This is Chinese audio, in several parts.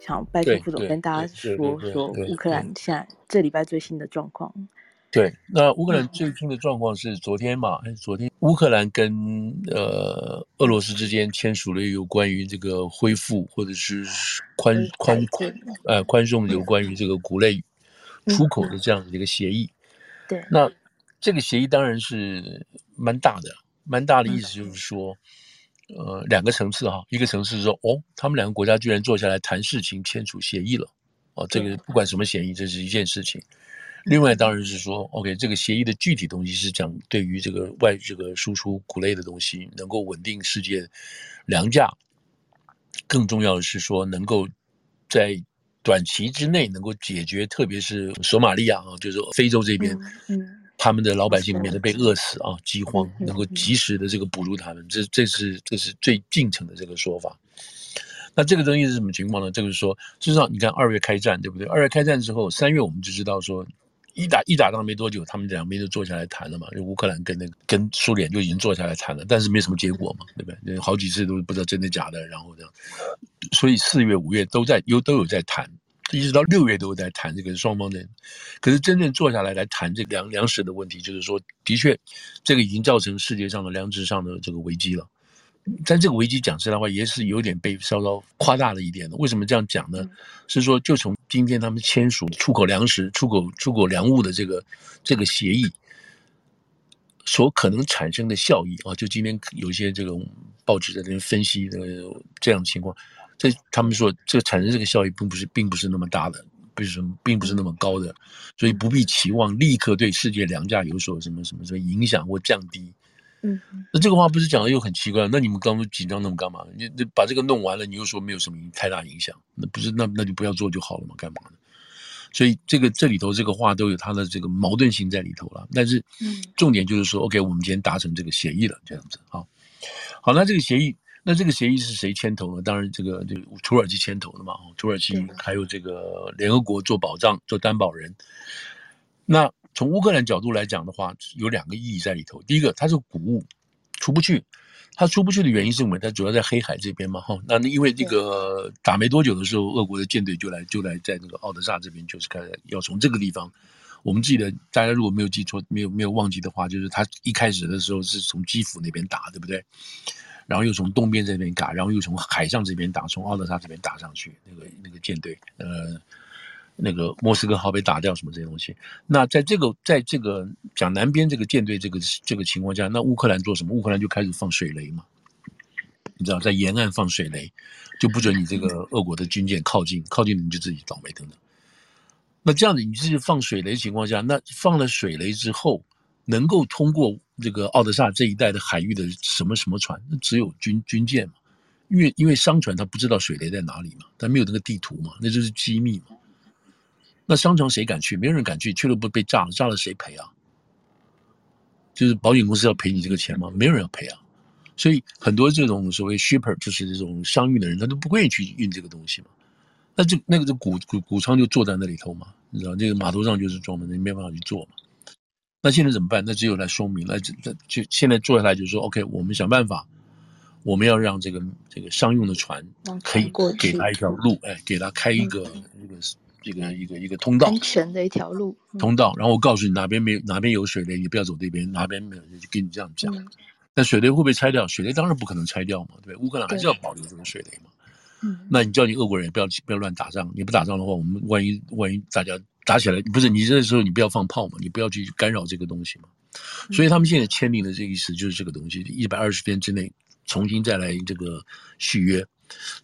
想拜托副总跟大家说说乌克兰现在这礼拜最新的状况。对，那乌克兰最新的状况是昨天嘛？昨天乌克兰跟呃俄罗斯之间签署了有关于这个恢复或者是宽宽宽呃宽松有关于这个谷类出口的这样的一个协议。对，那这个协议当然是蛮大的，蛮大的意思就是说，呃，两个层次哈，一个层次是说，哦，他们两个国家居然坐下来谈事情，签署协议了，哦，这个不管什么协议，这是一件事情。另外当然是说，OK，这个协议的具体东西是讲对于这个外这个输出谷类的东西能够稳定世界粮价，更重要的是说能够在短期之内能够解决，特别是索马利亚啊，就是非洲这边，嗯，他们的老百姓免得被饿死啊，饥荒能够及时的这个补助他们，这这是这是最近程的这个说法。那这个东西是什么情况呢？这个是说，事实上你看二月开战对不对？二月开战之后，三月我们就知道说。一打一打仗没多久，他们两边就坐下来谈了嘛。就乌克兰跟那个跟苏联就已经坐下来谈了，但是没什么结果嘛，对不对？好几次都不知道真的假的，然后这样，所以四月五月都在有都有在谈，一直到六月都有在谈这个双方的。可是真正坐下来来谈这个粮粮食的问题，就是说，的确，这个已经造成世界上的粮食上的这个危机了。但这个危机讲实在话，也是有点被稍稍夸大了一点的。为什么这样讲呢？是说，就从今天他们签署出口粮食、出口出口粮物的这个这个协议所可能产生的效益啊，就今天有一些这个报纸在这边分析的这样的情况，这他们说这产生这个效益并不是并不是那么大的，不是并不是那么高的，所以不必期望立刻对世界粮价有所什么什么什么影响或降低。嗯，那这个话不是讲的又很奇怪？那你们刚刚紧张那么干嘛？你你把这个弄完了，你又说没有什么太大影响，那不是那那就不要做就好了嘛？干嘛呢？所以这个这里头这个话都有它的这个矛盾性在里头了。但是，重点就是说，嗯，OK，我们今天达成这个协议了，这样子啊。好，那这个协议，那这个协议是谁牵头呢？当然，这个这个土耳其牵头的嘛。土耳其还有这个联合国做保障做担保人，那。从乌克兰角度来讲的话，有两个意义在里头。第一个，它是谷物出不去，它出不去的原因是什么？它主要在黑海这边嘛，哈。那因为这个打没多久的时候，俄国的舰队就来就来在那个奥德萨这边，就是开始要从这个地方。我们记得大家如果没有记错、没有没有忘记的话，就是他一开始的时候是从基辅那边打，对不对？然后又从东边这边打，然后又从海上这边打，从奥德萨这边打上去，那个那个舰队，呃。那个莫斯科号被打掉什么这些东西，那在这个在这个讲南边这个舰队这个这个情况下，那乌克兰做什么？乌克兰就开始放水雷嘛，你知道，在沿岸放水雷，就不准你这个俄国的军舰靠近，靠近你就自己倒霉等等。那这样子，你自己放水雷情况下，那放了水雷之后，能够通过这个奥德萨这一带的海域的什么什么船？那只有军军舰嘛，因为因为商船它不知道水雷在哪里嘛，它没有那个地图嘛，那就是机密嘛。那商船谁敢去？没有人敢去，去了不被炸了，炸了谁赔啊？就是保险公司要赔你这个钱吗？没有人要赔啊。所以很多这种所谓 shipper，就是这种商运的人，他都不愿意去运这个东西嘛。那这那个这谷谷谷仓就坐在那里头嘛，你知道这个码头上就是装的，你没办法去做嘛。那现在怎么办？那只有来说明，那这这就现在坐下来就是说，OK，我们想办法，我们要让这个这个商用的船可以给他一条路，哎，给他开一个一个。这个一个一个通道，安全的一条路，通道。然后我告诉你哪边没有，哪边有水雷，你不要走这边；哪边没有，就跟你这样讲。那、嗯、水雷会不会拆掉？水雷当然不可能拆掉嘛，对？乌克兰还是要保留这个水雷嘛。嗯，那你叫你俄国人不要不要乱打仗，你不打仗的话，我们万一万一大家打起来，不是你这时候你不要放炮嘛，你不要去干扰这个东西嘛。所以他们现在签订的这个意思就是这个东西，一百二十天之内重新再来这个续约。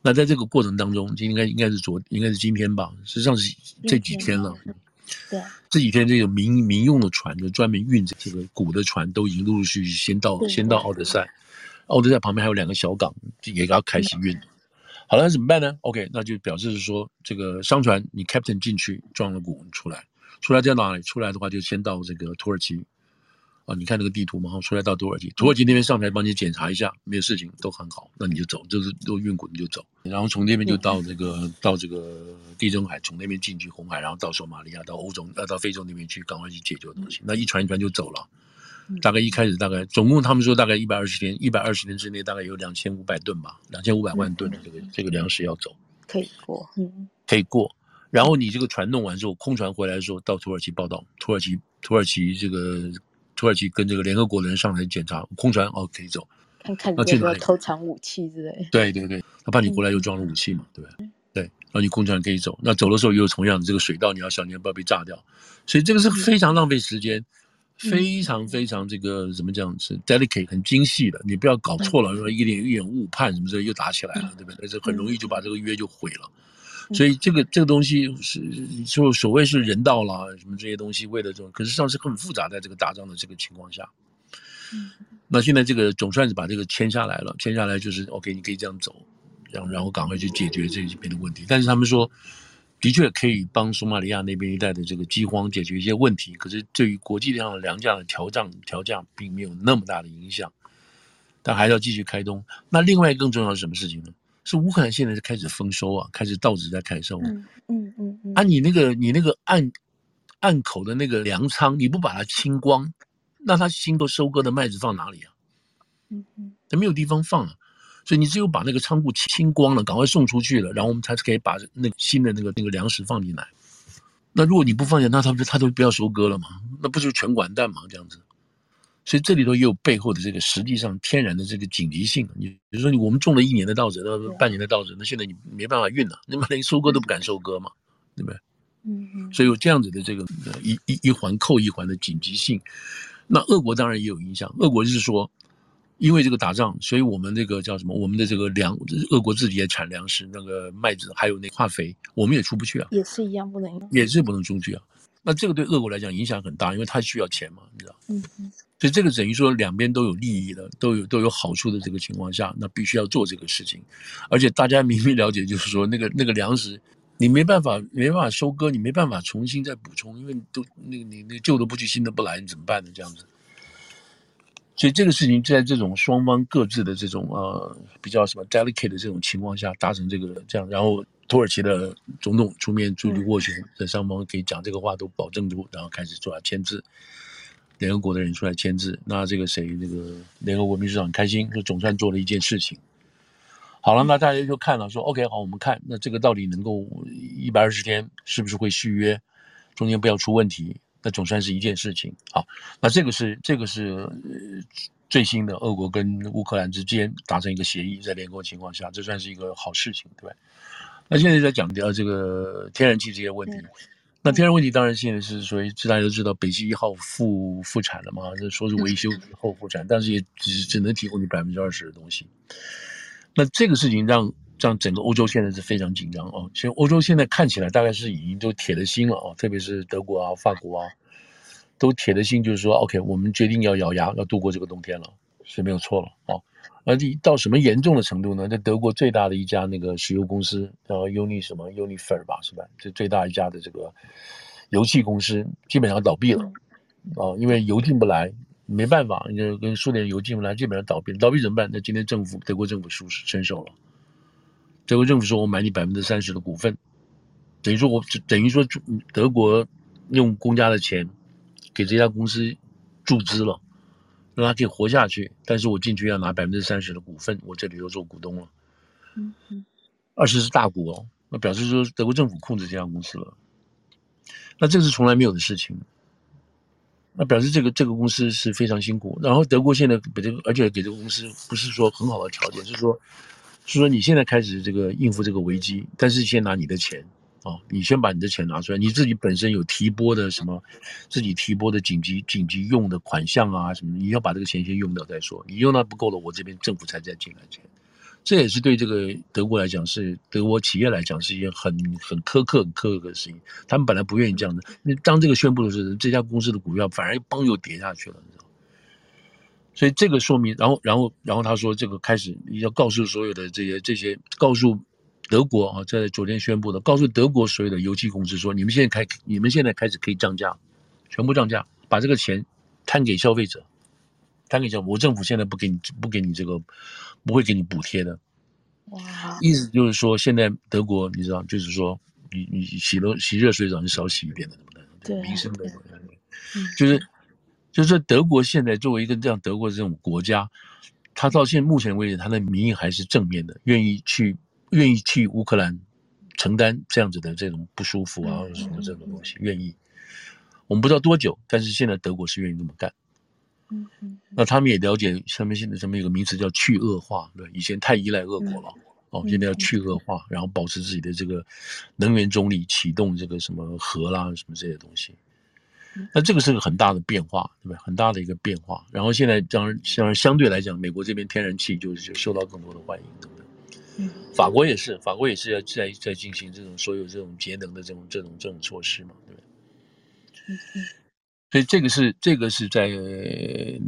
那在这个过程当中，应该应该是昨应该是今天吧，实际上是这几天了。对，这几天这个民民用的船，就专门运这个谷的船，都已经陆陆续续先到先到奥德赛。奥德赛旁边还有两个小港，也要开始运。好了，那怎么办呢？OK，那就表示是说，这个商船你 Captain 进去撞了鼓出来，出来在哪里？出来的话就先到这个土耳其。啊，你看那个地图嘛，哈，出来到土耳其，土耳其那边上台帮你检查一下，没有事情都很好，那你就走，就是都运谷你就走，然后从那边就到这个、嗯、到这个地中海，从那边进去红海，然后到索马利亚，到欧洲，要到非洲那边去，赶快去解决东西。那一船一船就走了，大概一开始大概总共他们说大概一百二十天，一百二十天之内大概有两千五百吨吧，两千五百万吨的这个这个粮食要走。可以过，嗯，可以过。然后你这个船弄完之后，空船回来的时候到土耳其报到，土耳其土耳其这个土耳其跟这个联合国的人上来检查空船，哦，可以走。看看你有没有偷藏武器之类。对对对，他怕你回来又装了武器嘛，对不对？对，然后你空船可以走，那走的时候又有同样的这个水道，你要小心不要被炸掉。所以这个是非常浪费时间，非常非常这个怎么讲是 delicate 很精细的，你不要搞错了，说一点一点误判什么之类又打起来了，对不对？但是很容易就把这个约就毁了。所以这个这个东西是就所谓是人道啦，什么这些东西为了这种，可是上是很复杂，在这个打仗的这个情况下。那现在这个总算是把这个签下来了，签下来就是 OK，你可以这样走，然后然后赶快去解决这边的问题。但是他们说，的确可以帮索马利亚那边一带的这个饥荒解决一些问题，可是对于国际上的粮价的调涨调降并没有那么大的影响，但还是要继续开通。那另外更重要的是什么事情呢？是乌克兰现在是开始丰收啊，开始稻子在开收。嗯嗯嗯嗯。啊，你那个你那个岸岸口的那个粮仓，你不把它清光，那他新都收割的麦子放哪里啊？嗯嗯，他没有地方放了，所以你只有把那个仓库清光了，赶快送出去了，然后我们才可以把那个新的那个那个粮食放进来。那如果你不放下，那他不他都不要收割了吗？那不就全完蛋吗？这样子。所以这里头也有背后的这个实际上天然的这个紧急性。你比如说，你我们种了一年的稻子，那半年的稻子，那现在你没办法运了，那么连收割都不敢收割嘛，对不对？嗯嗯。所以有这样子的这个一一一环扣一环的紧急性，那俄国当然也有影响。俄国就是说，因为这个打仗，所以我们这个叫什么？我们的这个粮，俄国自己也产粮食，那个麦子还有那化肥，我们也出不去啊。也是一样不能。也是不能出去啊。那这个对俄国来讲影响很大，因为他需要钱嘛，你知道？嗯嗯。所以这个等于说两边都有利益的，都有都有好处的这个情况下，那必须要做这个事情。而且大家明明了解，就是说那个那个粮食，你没办法没办法收割，你没办法重新再补充，因为都那个你那旧的不去，新的不来，你怎么办呢？这样子。所以这个事情在这种双方各自的这种呃比较什么 delicate 的这种情况下达成这个这样，然后土耳其的总统出面助力斡旋，在双方可以讲这个话都保证住，然后开始做下签字。联合国的人出来签字，那这个谁，那个联合国秘书长开心，说总算做了一件事情。好了，那大家就看了，说 OK，好，我们看那这个到底能够一百二十天是不是会续约，中间不要出问题，那总算是一件事情。啊，那这个是这个是最新的俄国跟乌克兰之间达成一个协议，在联合国情况下，这算是一个好事情，对吧？那现在在讲到这个天然气这些问题。那天然问题当然现在是属于大家都知道北溪一号复复产了嘛，这说是维修后复产，但是也只只能提供你百分之二十的东西。那这个事情让让整个欧洲现在是非常紧张哦。其实欧洲现在看起来大概是已经都铁了心了哦，特别是德国啊、法国啊，都铁了心，就是说 OK，我们决定要咬牙要度过这个冬天了，是没有错了哦。而到什么严重的程度呢？在德国最大的一家那个石油公司叫 Uni 什么 Uniper 吧，是吧？这最大一家的这个油气公司基本上倒闭了，啊、哦，因为油进不来，没办法，你就跟苏联油进不来，基本上倒闭。倒闭怎么办？那今天政府德国政府出伸手了，德国政府说我买你百分之三十的股份，等于说我等于说德国用公家的钱给这家公司注资了。让他可以活下去，但是我进去要拿百分之三十的股份，我这里又做股东了。嗯嗯，二十是大股哦，那表示说德国政府控制这家公司了。那这是从来没有的事情。那表示这个这个公司是非常辛苦。然后德国现在给这个，而且给这个公司不是说很好的条件，是说，是说你现在开始这个应付这个危机，但是先拿你的钱。哦，你先把你的钱拿出来，你自己本身有提拨的什么，自己提拨的紧急紧急用的款项啊什么，你要把这个钱先用掉再说。你用到不够了，我这边政府才再进来钱。这也是对这个德国来讲，是德国企业来讲是一件很很苛刻很苛刻的事情。他们本来不愿意这样的，那当这个宣布的时候，这家公司的股票反而嘣又跌下去了，你知道。所以这个说明，然后然后然后他说，这个开始你要告诉所有的这些这些告诉。德国啊，在昨天宣布的，告诉德国所有的油气公司说，你们现在开，你们现在开始可以涨价，全部涨价，把这个钱摊给消费者，摊给消，我政府现在不给你，不给你这个，不会给你补贴的。哇！意思就是说，现在德国你知道，就是说，你你洗了洗热水澡，你少洗一遍的，对，民生的，就是就是德国现在作为一个这样德国这种国家，他到现目前为止，他的民意还是正面的，愿意去。愿意去乌克兰承担这样子的这种不舒服啊，或者什么这种东西，愿意。我们不知道多久，但是现在德国是愿意这么干。嗯嗯。那他们也了解，上面现在上面有个名词叫去恶化，对，以前太依赖俄国了，哦，现在要去恶化，然后保持自己的这个能源中立，启动这个什么核啦什么这些东西。那这个是个很大的变化，对不对？很大的一个变化。然后现在当然，当然相对来讲，美国这边天然气就是就受到更多的欢迎，对不对？嗯。法国也是，法国也是要在在进行这种所有这种节能的这种这种这种措施嘛，对不对？嗯嗯。所以这个是这个是在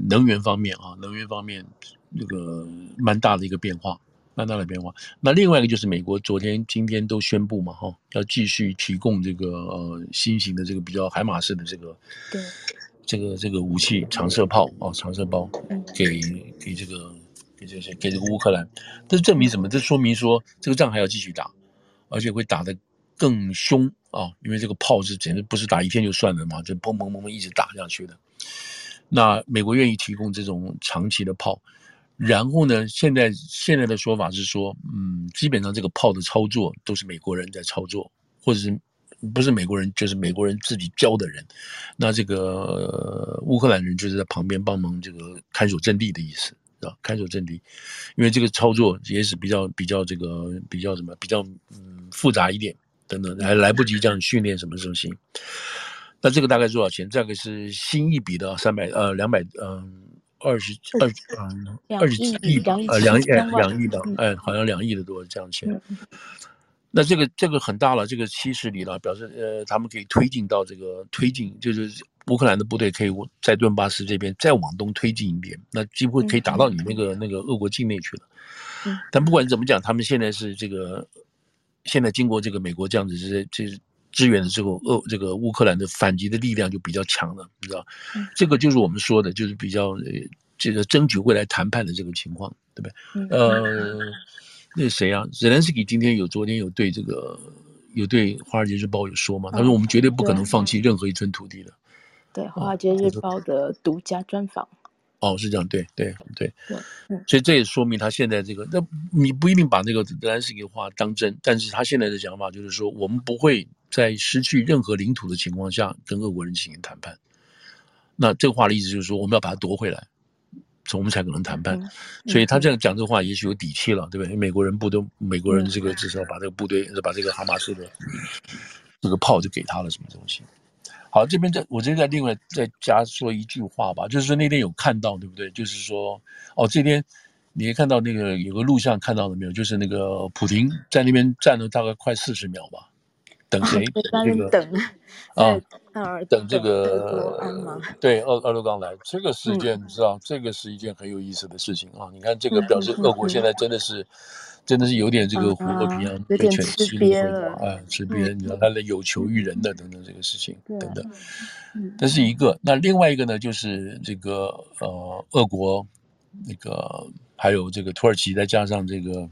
能源方面啊，能源方面那个蛮大的一个变化。蛮大的变化。那另外一个就是美国昨天、今天都宣布嘛，哈，要继续提供这个呃新型的这个比较海马式的这个对这个这个武器长射炮哦，长射炮给给这个给这些给这个乌克兰。这证明什么？这说明说这个仗还要继续打，而且会打得更凶啊！因为这个炮是简直不是打一天就算了嘛，就砰砰砰砰一直打下去的。那美国愿意提供这种长期的炮。然后呢，现在现在的说法是说，嗯，基本上这个炮的操作都是美国人在操作，或者是不是美国人，就是美国人自己教的人。那这个、乌克兰人就是在旁边帮忙这个看守阵地的意思，是吧？看守阵地，因为这个操作也是比较比较这个比较什么比较嗯复杂一点，等等，还来不及这样训练什么东西。那这个大概多少钱？这个是新一笔的三百呃两百嗯。二十二嗯，二十几亿吧，呃，两亿两亿的，哎，好像两亿的多这样钱。那这个这个很大了，这个七十里了，表示呃，他们可以推进到这个推进，就是乌克兰的部队可以在顿巴斯这边再往东推进一点，那几乎可以打到你那个那个俄国境内去了。但不管怎么讲，他们现在是这个，现在经过这个美国这样子这些这。支援了之后，俄这个乌克兰的反击的力量就比较强了，你知道，嗯、这个就是我们说的，就是比较呃，这个争取未来谈判的这个情况，对不对？嗯、呃，那谁啊？泽连斯基今天有昨天有对这个有对《华尔街日报》有说嘛？他说我们绝对不可能放弃任何一寸土地的。对，《华尔街日报》的独家专访。哦，是这样，对对对，嗯，所以这也说明他现在这个，那你不一定把那个泽连斯基的话当真，但是他现在的想法就是说，我们不会在失去任何领土的情况下跟俄国人进行谈判。那这个话的意思就是说，我们要把它夺回来，我们才可能谈判。所以他这样讲这话，也许有底气了，对不对？美国人不都，美国人这个至少把这个部队，把这个哈马斯的这个炮就给他了，什么东西？好，这边再我这边再另外再加说一句话吧，就是说那天有看到对不对？就是说哦，这边你也看到那个有个录像看到了没有？就是那个普京在那边站了大概快四十秒吧，等谁？啊、这个等啊，等这个对，俄俄罗刚来，这个事件你知道，这个是一件很有意思的事情啊！你看这个表示俄国现在真的是。真的是有点这个虎和平阳，被犬欺了啊，吃瘪，你知道他的有求于人的等等这个事情等等，这是一个。那另外一个呢，就是这个呃，俄国那个还有这个土耳其，再加上这个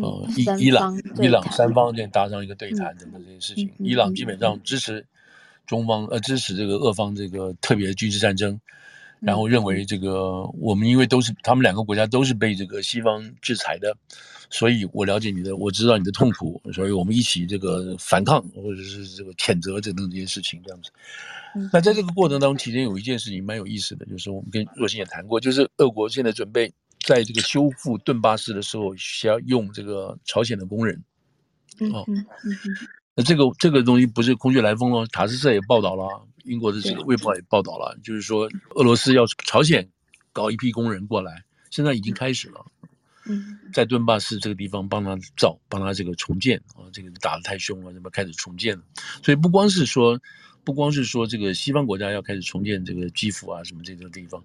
呃伊伊朗伊朗三方这搭上一个对谈等等这些事情。伊朗基本上支持中方呃支持这个俄方这个特别军事战争。然后认为这个我们因为都是他们两个国家都是被这个西方制裁的，所以我了解你的，我知道你的痛苦，所以我们一起这个反抗或者是这个谴责等等这些事情这样子。那在这个过程当中，其实有一件事情蛮有意思的，就是我们跟若星也谈过，就是俄国现在准备在这个修复顿巴斯的时候，需要用这个朝鲜的工人。哦，那这个这个东西不是空穴来风哦，塔斯社也报道了。英国的这个《卫报》也报道了，就是说俄罗斯要朝鲜搞一批工人过来，现在已经开始了。嗯，在顿巴斯这个地方帮他造，帮他这个重建啊，这个打得太凶了，那么开始重建了。所以不光是说，不光是说这个西方国家要开始重建这个基辅啊什么这个地方，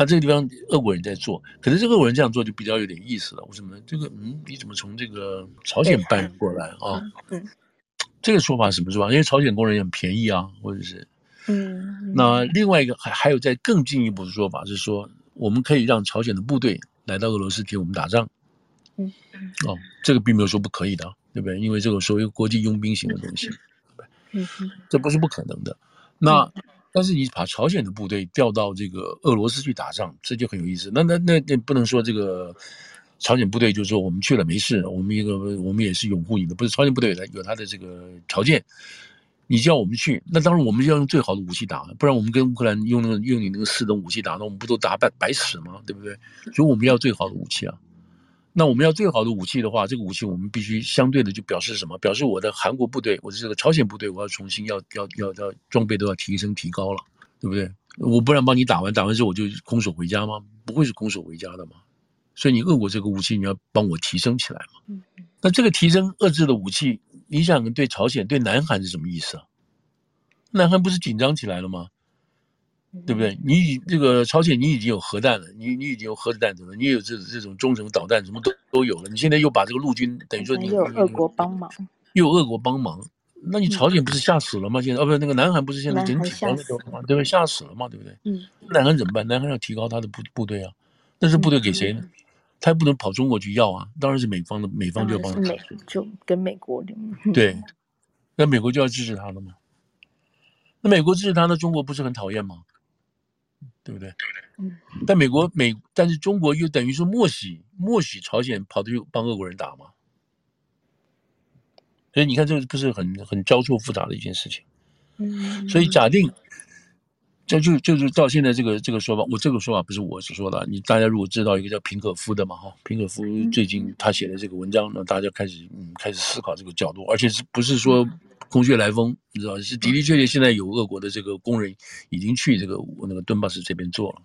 那这个地方俄国人在做，可是这个俄国人这样做就比较有点意思了。为什么呢？这个嗯，你怎么从这个朝鲜搬过来啊？嗯，这个说法什么说法？因为朝鲜工人也很便宜啊，或者是。嗯，那另外一个还还有在更进一步的说法是说，我们可以让朝鲜的部队来到俄罗斯替我们打仗。嗯，哦，这个并没有说不可以的，对不对？因为这个所谓国际佣兵型的东西，嗯，这不是不可能的。那但是你把朝鲜的部队调到这个俄罗斯去打仗，这就很有意思。那那那那不能说这个朝鲜部队就说我们去了没事，我们一个我们也是拥护你的，不是朝鲜部队有有他的这个条件，你叫我们去，那当然我们就要用最好的武器打，不然我们跟乌克兰用那个用你那个四等武器打，那我们不都打白白死吗？对不对？所以我们要最好的武器啊。那我们要最好的武器的话，这个武器我们必须相对的就表示什么？表示我的韩国部队，我的这个朝鲜部队，我要重新要要要要装备都要提升提高了，对不对？我不然帮你打完，打完之后我就空手回家吗？不会是空手回家的嘛。所以你俄国这个武器你要帮我提升起来嘛。嗯。那这个提升遏制的武器，你想对朝鲜、对南韩是什么意思啊？南韩不是紧张起来了吗？对不对？你已这个朝鲜，你已经有核弹了，你你已经有核子弹头了，你也有这这种中程导弹，什么都都有了。你现在又把这个陆军等于说你又有俄国帮忙，又有俄国帮忙，那你朝鲜不是吓死了吗？现在哦，不是那个南韩不是现在整体那个吗？对不对？吓死了嘛，对不对？嗯。南韩怎么办？南韩要提高他的部部队啊，但是部队给谁呢？他也不能跑中国去要啊，当然是美方的，美方就要帮他。美就跟美国对，那美国就要支持他了嘛。那美国支持他，那中国不是很讨厌吗？对不对？嗯，但美国美，但是中国又等于说默许默许朝鲜跑去帮俄国人打嘛？所以你看，这个不是很很交错复杂的一件事情。嗯，所以假定，这就就是到现在这个这个说法，我这个说法不是我所说的。你大家如果知道一个叫平可夫的嘛，哈，平可夫最近他写的这个文章，那大家开始嗯开始思考这个角度，而且是不是说？空穴来风，你知道是的的确确，现在有俄国的这个工人已经去这个那个顿巴斯这边做了，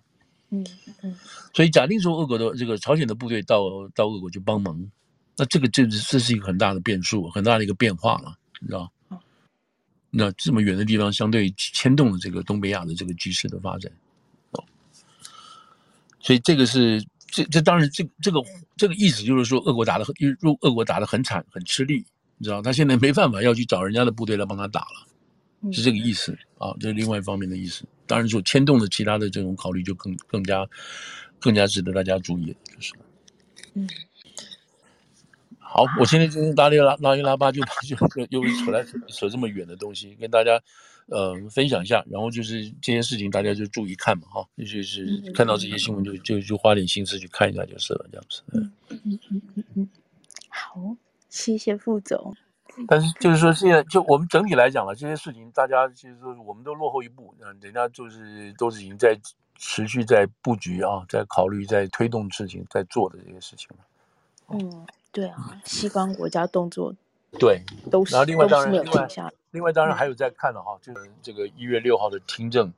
嗯嗯，所以假定说俄国的这个朝鲜的部队到到俄国去帮忙，那这个这这是一个很大的变数，很大的一个变化了，你知道？那这么远的地方，相对牵动了这个东北亚的这个局势的发展，哦，所以这个是这这当然这这个这个意思就是说，俄国打的很，入俄国打的很惨，很吃力。你知道他现在没办法要去找人家的部队来帮他打了，是这个意思啊，这是另外一方面的意思。当然，就牵动的其他的这种考虑就更更加更加值得大家注意，就是。嗯。好，我现在今天拉里拉拉一拉巴就就又扯来扯扯这么远的东西，跟大家呃分享一下。然后就是这些事情大家就注意看嘛，哈，就是看到这些新闻就就就花点心思去看一下就是了，这样子。嗯嗯嗯嗯嗯。好。谢谢副总，但是就是说，现在就我们整体来讲了，这些事情大家其实说我们都落后一步，嗯，人家就是都是已经在持续在布局啊，在考虑，在推动事情，在做的这些事情了。嗯，对啊，西方国家动作对都是，然后另外当然另外另外当然还有在看的哈，就是这个一月六号的听证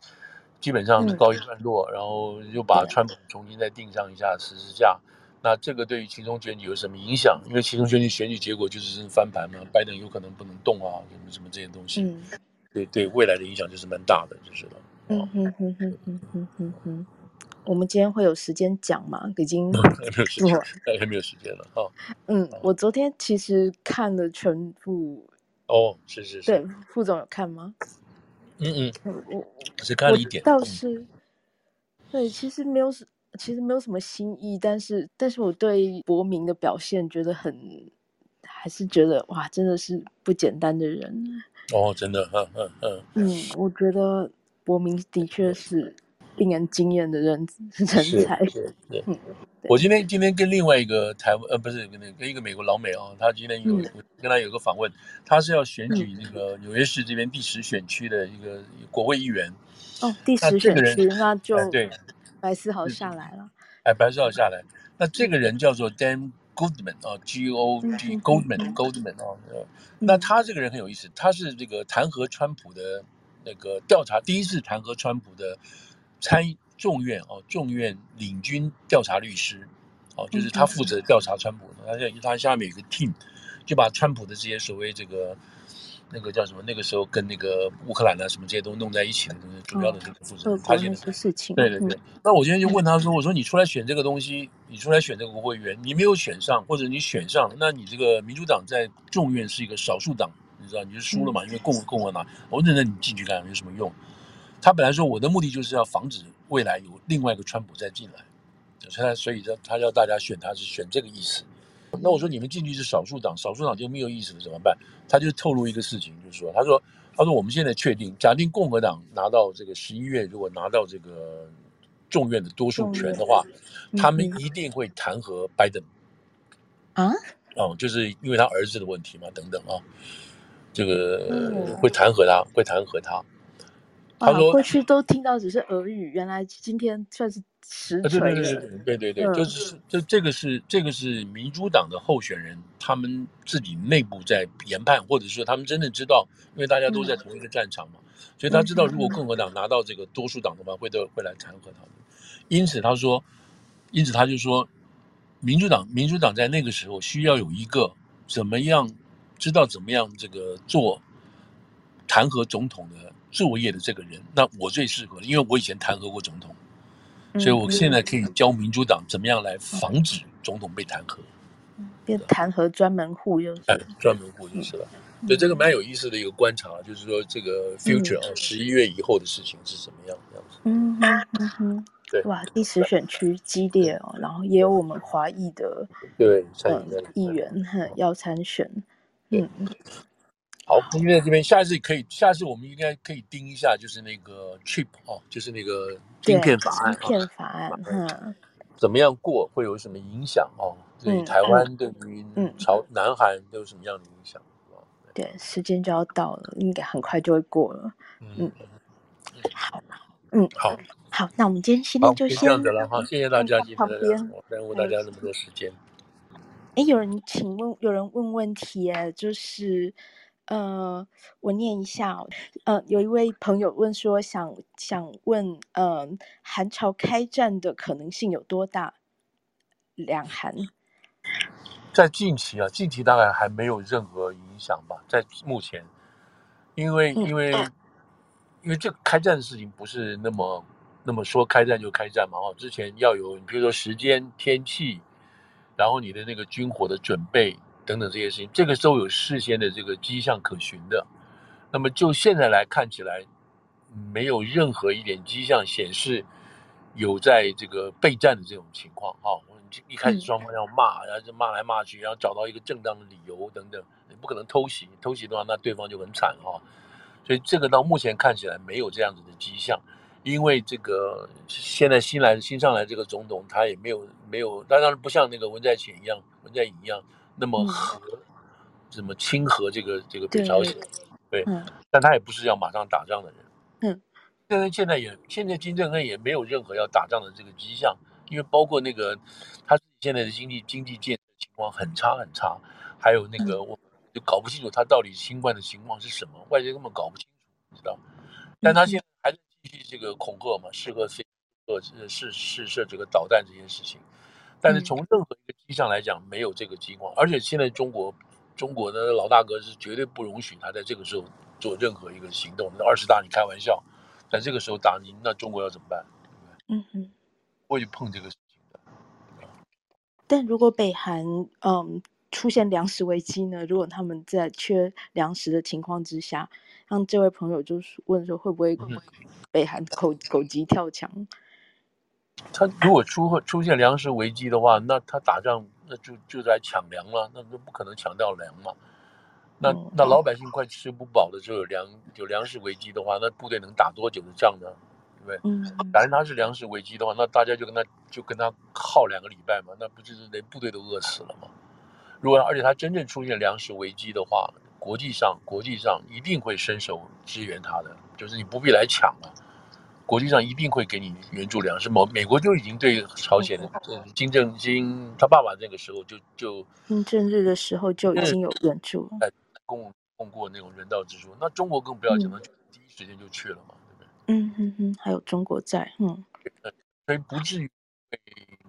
基本上告一段落，然后又把川普重新再定上一下十字架。那这个对于其中选举有什么影响？因为其中选举选举结果就是翻盘嘛，拜登有可能不能动啊，什么什么这些东西，嗯、对对未来的影响就是蛮大的，就是了。嗯哼哼哼哼哼哼哼。我们今天会有时间讲吗？已经 还没有时间，还没有时间了哈。嗯，我昨天其实看了全部。哦，是是是。对，副总有看吗？嗯嗯。我只看了一点。倒是，对，其实没有什。其实没有什么新意，但是但是我对柏铭的表现觉得很，还是觉得哇，真的是不简单的人哦，真的，嗯嗯嗯，嗯，我觉得柏铭的确是令人惊艳的人人才。是是，是嗯，我今天今天跟另外一个台湾呃不是跟那跟一个美国老美啊，他今天有、嗯、跟他有个访问，他是要选举那个纽约市这边第十选区的一个国会议员。哦，第十选区，那就、哎、对。白思豪下来了，哎，白思豪下来，那这个人叫做 Dan Goldman 啊，G O D Goldman Goldman 啊，那他这个人很有意思，他是这个弹劾川普的那个调查第一次弹劾川普的参众院哦，众院领军调查律师，哦，就是他负责调查川普，他他下面有个 team，就把川普的这些所谓这个。那个叫什么？那个时候跟那个乌克兰啊什么这些都弄在一起的，就是主要的这个负责人。他现在事情。对对对。那我今天就问他说：“我说你出来选这个东西，你出来选这个国会议员，你没有选上，或者你选上了，那你这个民主党在众院是一个少数党，你知道你就输了嘛？因为共共和党，我问那你进去干有什么用？他本来说我的目的就是要防止未来有另外一个川普再进来，所以他所以他他要大家选他是选这个意思。”那我说你们进去是少数党，少数党就没有意思了，怎么办？他就透露一个事情，就是说，他说，他说我们现在确定，假定共和党拿到这个十一月，如果拿到这个众院的多数权的话，他们一定会弹劾拜登，啊？哦，就是因为他儿子的问题嘛，等等啊，这个会弹劾他，会弹劾他。他说过去都听到只是俄语，原来今天算是实锤。对对对对对对，就是这这个是这个是民主党的候选人，他们自己内部在研判，或者说他们真的知道，因为大家都在同一个战场嘛，所以他知道如果共和党拿到这个多数党的话，会都会来弹劾他们。因此他说，因此他就说，民主党民主党在那个时候需要有一个怎么样知道怎么样这个做弹劾总统的。作业的这个人，那我最适合，因为我以前弹劾过总统，所以我现在可以教民主党怎么样来防止总统被弹劾，变弹劾专门户就是，哎，专门户就是了。对，这个蛮有意思的一个观察，就是说这个 future 啊，十一月以后的事情是怎么样这样子。嗯哼嗯哼，对，哇，第十选区激烈哦，然后也有我们华裔的对议员要参选，嗯。好，因为这边下一次可以，下次我们应该可以盯一下，就是那个 chip 哦，就是那个晶片法案，晶片法案，嗯，怎么样过，会有什么影响哦？对台湾，对于朝南韩都有什么样的影响？对，时间就要到了，应该很快就会过了。嗯，好，嗯，好，好，那我们今天今天就先这样子了哈，谢谢大家今天耽误大家那么多时间。哎，有人请问，有人问问题，哎，就是。呃，我念一下哦。呃，有一位朋友问说，想想问，呃，韩朝开战的可能性有多大？两韩在近期啊，近期大概还没有任何影响吧。在目前，因为因为、嗯、因为 这个开战的事情不是那么那么说开战就开战嘛。哦，之前要有，你比如说时间、天气，然后你的那个军火的准备。等等这些事情，这个时候有事先的这个迹象可循的。那么就现在来看起来，没有任何一点迹象显示有在这个备战的这种情况。哈，一开始双方要骂，然后就骂来骂去，然后找到一个正当的理由等等，你不可能偷袭，偷袭的话那对方就很惨哈。所以这个到目前看起来没有这样子的迹象，因为这个现在新来新上来这个总统他也没有没有，当然不像那个文在寅一样，文在寅一样。那么和，怎么亲和这个这个北朝鲜？对，对，但他也不是要马上打仗的人。嗯，现在现在也现在金正恩也没有任何要打仗的这个迹象，因为包括那个他现在的经济经济建设情况很差很差，还有那个我就搞不清楚他到底新冠的情况是什么，外界根本搞不清楚，知道？但他现在还在继续这个恐吓嘛，试射试试试射这个导弹这件事情。但是从任何一个迹象来讲，没有这个情况，而且现在中国中国的老大哥是绝对不容许他在这个时候做任何一个行动。那二十大你开玩笑，在这个时候打你，那中国要怎么办？嗯哼，不会去碰这个事情的。但如果北韩嗯出现粮食危机呢？如果他们在缺粮食的情况之下，让这位朋友就是问说，会不会北韩狗狗急跳墙？他如果出出现粮食危机的话，那他打仗那就就在抢粮了，那就不可能抢到粮嘛。那那老百姓快吃不饱的时候，有粮有粮食危机的话，那部队能打多久的仗呢？对不对？嗯。假如他是粮食危机的话，那大家就跟他就跟他耗两个礼拜嘛，那不就是连部队都饿死了吗？如果而且他真正出现粮食危机的话，国际上国际上一定会伸手支援他的，就是你不必来抢了。国际上一定会给你援助粮食，美美国就已经对朝鲜的金正金他爸爸那个时候就就金正日的时候就已经有援助了，供供过那种人道支出。那中国更不要讲了，就第一时间就去了嘛，对不对？嗯嗯嗯，还有中国在，嗯，所以不至于被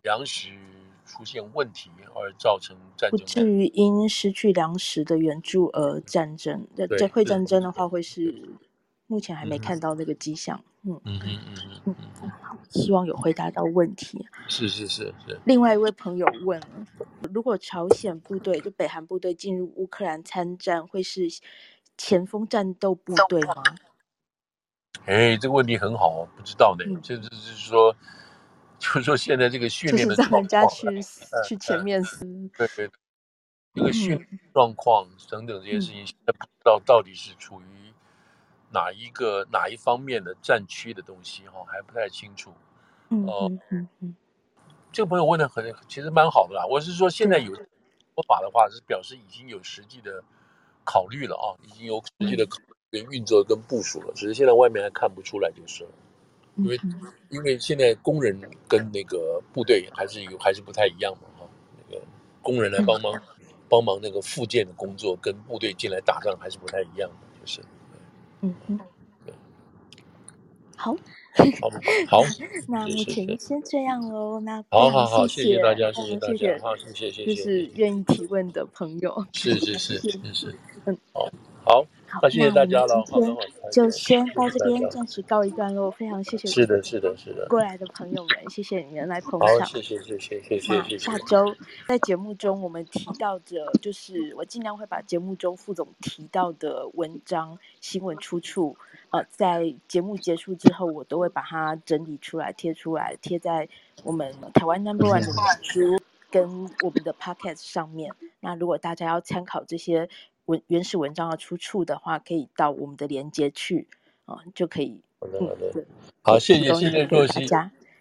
粮食出现问题而造成战争，不至于因失去粮食的援助而战争。这这会战争的话，会是目前还没看到那个迹象。嗯嗯嗯嗯希望有回答到问题。是是是是。另外一位朋友问，如果朝鲜部队就北韩部队进入乌克兰参战，会是前锋战斗部队吗？哎，这个问题很好，不知道呢。这这就是说，就是说现在这个训练的让人家去去前面撕。对对，这个训练状况等等这些事情，现在不知道到底是处于。哪一个哪一方面的战区的东西哈还不太清楚，嗯嗯嗯，这个朋友问的很其实蛮好的啦。我是说现在有说法的话，是表示已经有实际的考虑了啊，已经有实际的考虑跟运作跟部署了，只是现在外面还看不出来就是了。因为因为现在工人跟那个部队还是有还是不太一样嘛哈，那个工人来帮忙帮忙那个复建的工作，跟部队进来打仗还是不太一样的，就是。嗯嗯。好。好，好，那目前先这样喽。那好好好，谢谢大家，谢谢大家，好，谢谢谢谢，就是愿意提问的朋友，是是是 是是，嗯，好，好，那谢谢大家了，今天，就先到这边暂时告一段落，非常谢谢，是的，是的，是的，过来的朋友们，谢谢你们来捧场，好，谢谢谢谢谢谢，谢下周在节目中我们提到的，就是我尽量会把节目中副总提到的文章新闻出处。呃，在节目结束之后，我都会把它整理出来，贴出来，贴在我们台湾 Number One 的书跟我们的 Podcast 上面。那如果大家要参考这些文原始文章的出处的话，可以到我们的连接去，啊、呃，就可以。好的，好的。好，谢谢，谢谢若曦。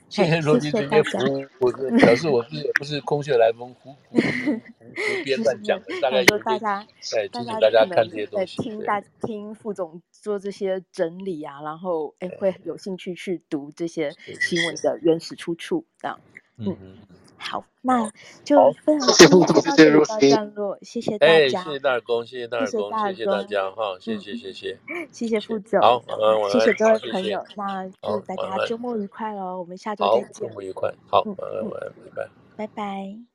谢谢若曦今天服务，我表示我是也不是空穴来风，胡胡 胡编乱讲的，大概有大家，对，提醒大家看这些东西，听大听副总做这些整理啊，然后哎会有兴趣去读这些新闻的原始出处，这样，嗯嗯，好，那就非常谢谢副总，谢谢若曦，谢谢大家，谢谢大耳公，谢谢大耳公，谢谢大家哈，谢谢谢谢，谢谢副总，好，谢谢各位朋友，那祝大家周末愉快喽，我们下周再见，周末愉快，好，晚安晚安，拜拜，拜拜。